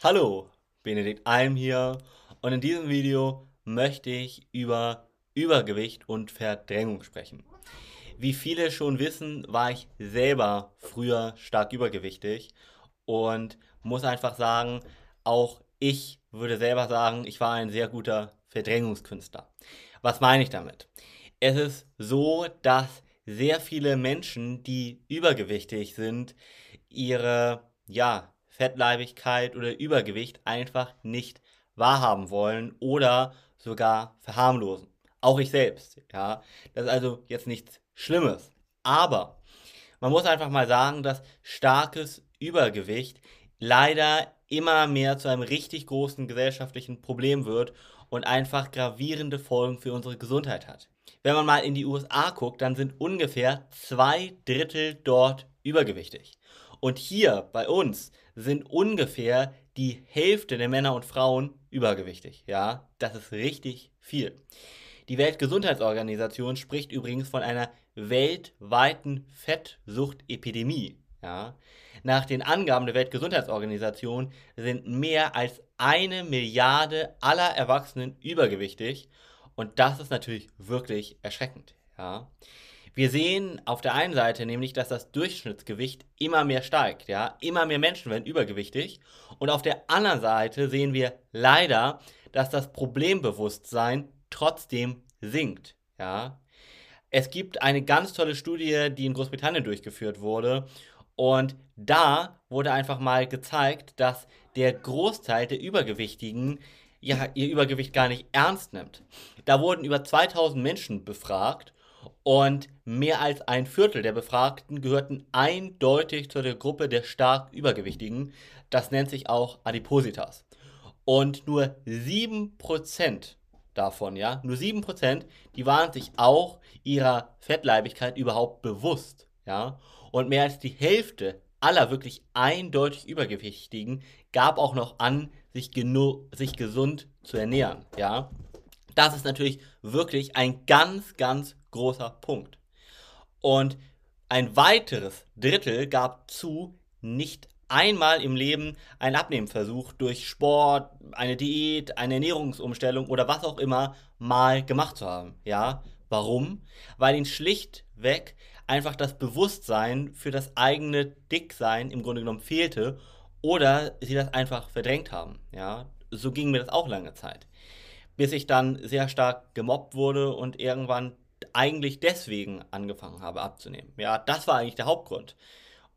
Hallo, Benedikt Alm hier und in diesem Video möchte ich über Übergewicht und Verdrängung sprechen. Wie viele schon wissen, war ich selber früher stark übergewichtig und muss einfach sagen, auch ich würde selber sagen, ich war ein sehr guter Verdrängungskünstler. Was meine ich damit? Es ist so, dass sehr viele Menschen, die übergewichtig sind, ihre ja, Fettleibigkeit oder Übergewicht einfach nicht wahrhaben wollen oder sogar verharmlosen. Auch ich selbst, ja. Das ist also jetzt nichts Schlimmes. Aber man muss einfach mal sagen, dass starkes Übergewicht leider immer mehr zu einem richtig großen gesellschaftlichen Problem wird und einfach gravierende Folgen für unsere Gesundheit hat. Wenn man mal in die USA guckt, dann sind ungefähr zwei Drittel dort übergewichtig. Und hier bei uns sind ungefähr die Hälfte der Männer und Frauen übergewichtig. Ja, das ist richtig viel. Die Weltgesundheitsorganisation spricht übrigens von einer weltweiten Fettsuchtepidemie. Ja. Nach den Angaben der Weltgesundheitsorganisation sind mehr als eine Milliarde aller Erwachsenen übergewichtig und das ist natürlich wirklich erschreckend. Ja. Wir sehen auf der einen Seite nämlich, dass das Durchschnittsgewicht immer mehr steigt, ja, immer mehr Menschen werden übergewichtig und auf der anderen Seite sehen wir leider, dass das Problembewusstsein trotzdem sinkt, ja. Es gibt eine ganz tolle Studie, die in Großbritannien durchgeführt wurde und da wurde einfach mal gezeigt, dass der Großteil der Übergewichtigen ja, ihr Übergewicht gar nicht ernst nimmt. Da wurden über 2000 Menschen befragt und mehr als ein Viertel der Befragten gehörten eindeutig zu der Gruppe der stark Übergewichtigen. Das nennt sich auch Adipositas. Und nur 7% davon, ja, nur 7%, die waren sich auch ihrer Fettleibigkeit überhaupt bewusst, ja. Und mehr als die Hälfte aller wirklich eindeutig Übergewichtigen gab auch noch an, sich, sich gesund zu ernähren, ja. Das ist natürlich wirklich ein ganz, ganz großer Punkt. Und ein weiteres Drittel gab zu, nicht einmal im Leben einen Abnehmversuch durch Sport, eine Diät, eine Ernährungsumstellung oder was auch immer mal gemacht zu haben. Ja, warum? Weil ihnen schlichtweg einfach das Bewusstsein für das eigene Dicksein im Grunde genommen fehlte oder sie das einfach verdrängt haben. Ja, so ging mir das auch lange Zeit. Bis ich dann sehr stark gemobbt wurde und irgendwann eigentlich deswegen angefangen habe abzunehmen. Ja, das war eigentlich der Hauptgrund.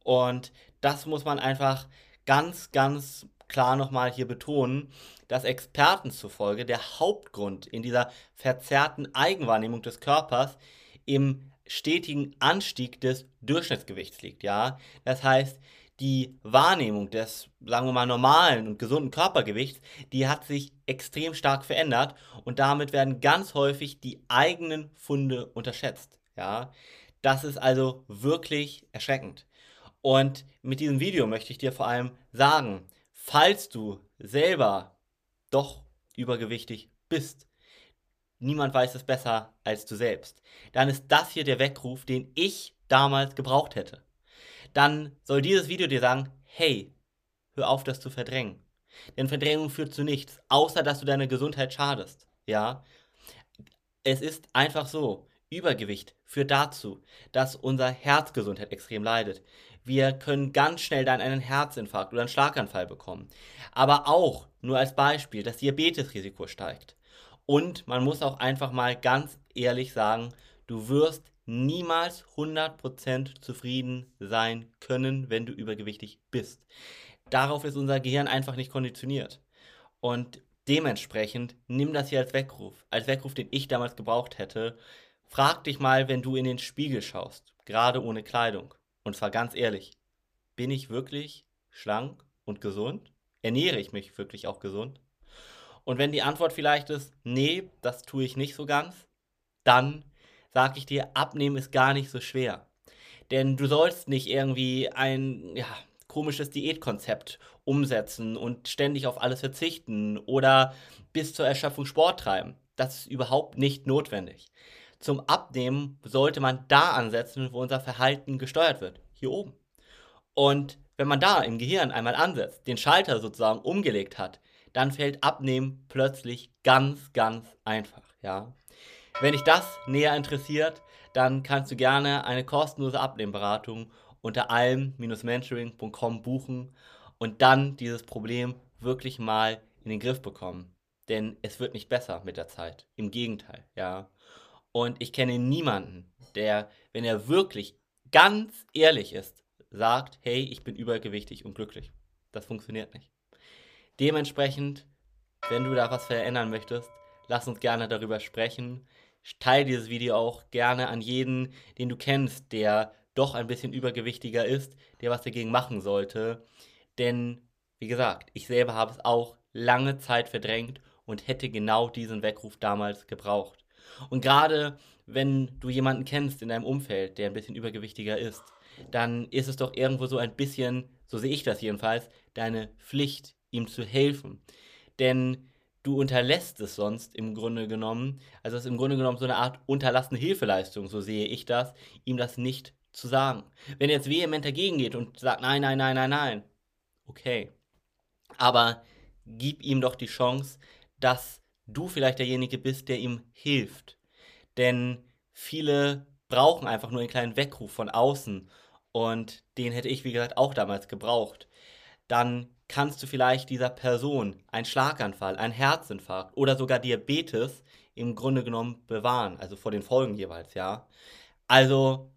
Und das muss man einfach ganz, ganz klar nochmal hier betonen, dass Experten zufolge der Hauptgrund in dieser verzerrten Eigenwahrnehmung des Körpers im stetigen Anstieg des Durchschnittsgewichts liegt. Ja, das heißt, die Wahrnehmung des, sagen wir mal, normalen und gesunden Körpergewichts, die hat sich extrem stark verändert und damit werden ganz häufig die eigenen Funde unterschätzt. Ja, das ist also wirklich erschreckend. Und mit diesem Video möchte ich dir vor allem sagen, falls du selber doch übergewichtig bist, niemand weiß es besser als du selbst, dann ist das hier der Weckruf, den ich damals gebraucht hätte dann soll dieses Video dir sagen, hey, hör auf, das zu verdrängen. Denn Verdrängung führt zu nichts, außer dass du deiner Gesundheit schadest. Ja? Es ist einfach so, Übergewicht führt dazu, dass unsere Herzgesundheit extrem leidet. Wir können ganz schnell dann einen Herzinfarkt oder einen Schlaganfall bekommen. Aber auch, nur als Beispiel, das Diabetesrisiko steigt. Und man muss auch einfach mal ganz ehrlich sagen, du wirst niemals 100% zufrieden sein können, wenn du übergewichtig bist. Darauf ist unser Gehirn einfach nicht konditioniert. Und dementsprechend nimm das hier als Weckruf, als Weckruf, den ich damals gebraucht hätte. Frag dich mal, wenn du in den Spiegel schaust, gerade ohne Kleidung. Und zwar ganz ehrlich, bin ich wirklich schlank und gesund? Ernähre ich mich wirklich auch gesund? Und wenn die Antwort vielleicht ist, nee, das tue ich nicht so ganz, dann sage ich dir, abnehmen ist gar nicht so schwer. Denn du sollst nicht irgendwie ein ja, komisches Diätkonzept umsetzen und ständig auf alles verzichten oder bis zur Erschöpfung Sport treiben. Das ist überhaupt nicht notwendig. Zum Abnehmen sollte man da ansetzen, wo unser Verhalten gesteuert wird. Hier oben. Und wenn man da im Gehirn einmal ansetzt, den Schalter sozusagen umgelegt hat, dann fällt Abnehmen plötzlich ganz, ganz einfach, ja. Wenn dich das näher interessiert, dann kannst du gerne eine kostenlose Abnehmberatung unter alm-mentoring.com buchen und dann dieses Problem wirklich mal in den Griff bekommen. Denn es wird nicht besser mit der Zeit. Im Gegenteil, ja. Und ich kenne niemanden, der, wenn er wirklich ganz ehrlich ist, sagt, hey, ich bin übergewichtig und glücklich. Das funktioniert nicht. Dementsprechend, wenn du da was verändern möchtest, lass uns gerne darüber sprechen. Teile dieses Video auch gerne an jeden, den du kennst, der doch ein bisschen übergewichtiger ist, der was dagegen machen sollte. Denn, wie gesagt, ich selber habe es auch lange Zeit verdrängt und hätte genau diesen Weckruf damals gebraucht. Und gerade wenn du jemanden kennst in deinem Umfeld, der ein bisschen übergewichtiger ist, dann ist es doch irgendwo so ein bisschen, so sehe ich das jedenfalls, deine Pflicht, ihm zu helfen. Denn du unterlässt es sonst im Grunde genommen, also es ist im Grunde genommen so eine Art unterlassene Hilfeleistung, so sehe ich das, ihm das nicht zu sagen. Wenn er jetzt vehement dagegen geht und sagt, nein, nein, nein, nein, nein, okay. Aber gib ihm doch die Chance, dass du vielleicht derjenige bist, der ihm hilft. Denn viele brauchen einfach nur einen kleinen Weckruf von außen. Und den hätte ich, wie gesagt, auch damals gebraucht. Dann kannst du vielleicht dieser Person einen Schlaganfall, einen Herzinfarkt oder sogar Diabetes im Grunde genommen bewahren. Also vor den Folgen jeweils, ja. Also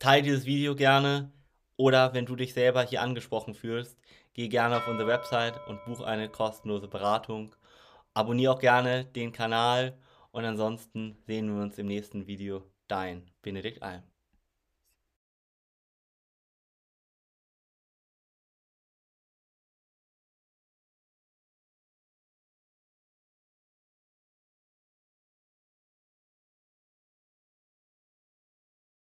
teile dieses Video gerne. Oder wenn du dich selber hier angesprochen fühlst, geh gerne auf unsere Website und buch eine kostenlose Beratung. Abonniere auch gerne den Kanal und ansonsten sehen wir uns im nächsten Video. Dein Benedikt Alm.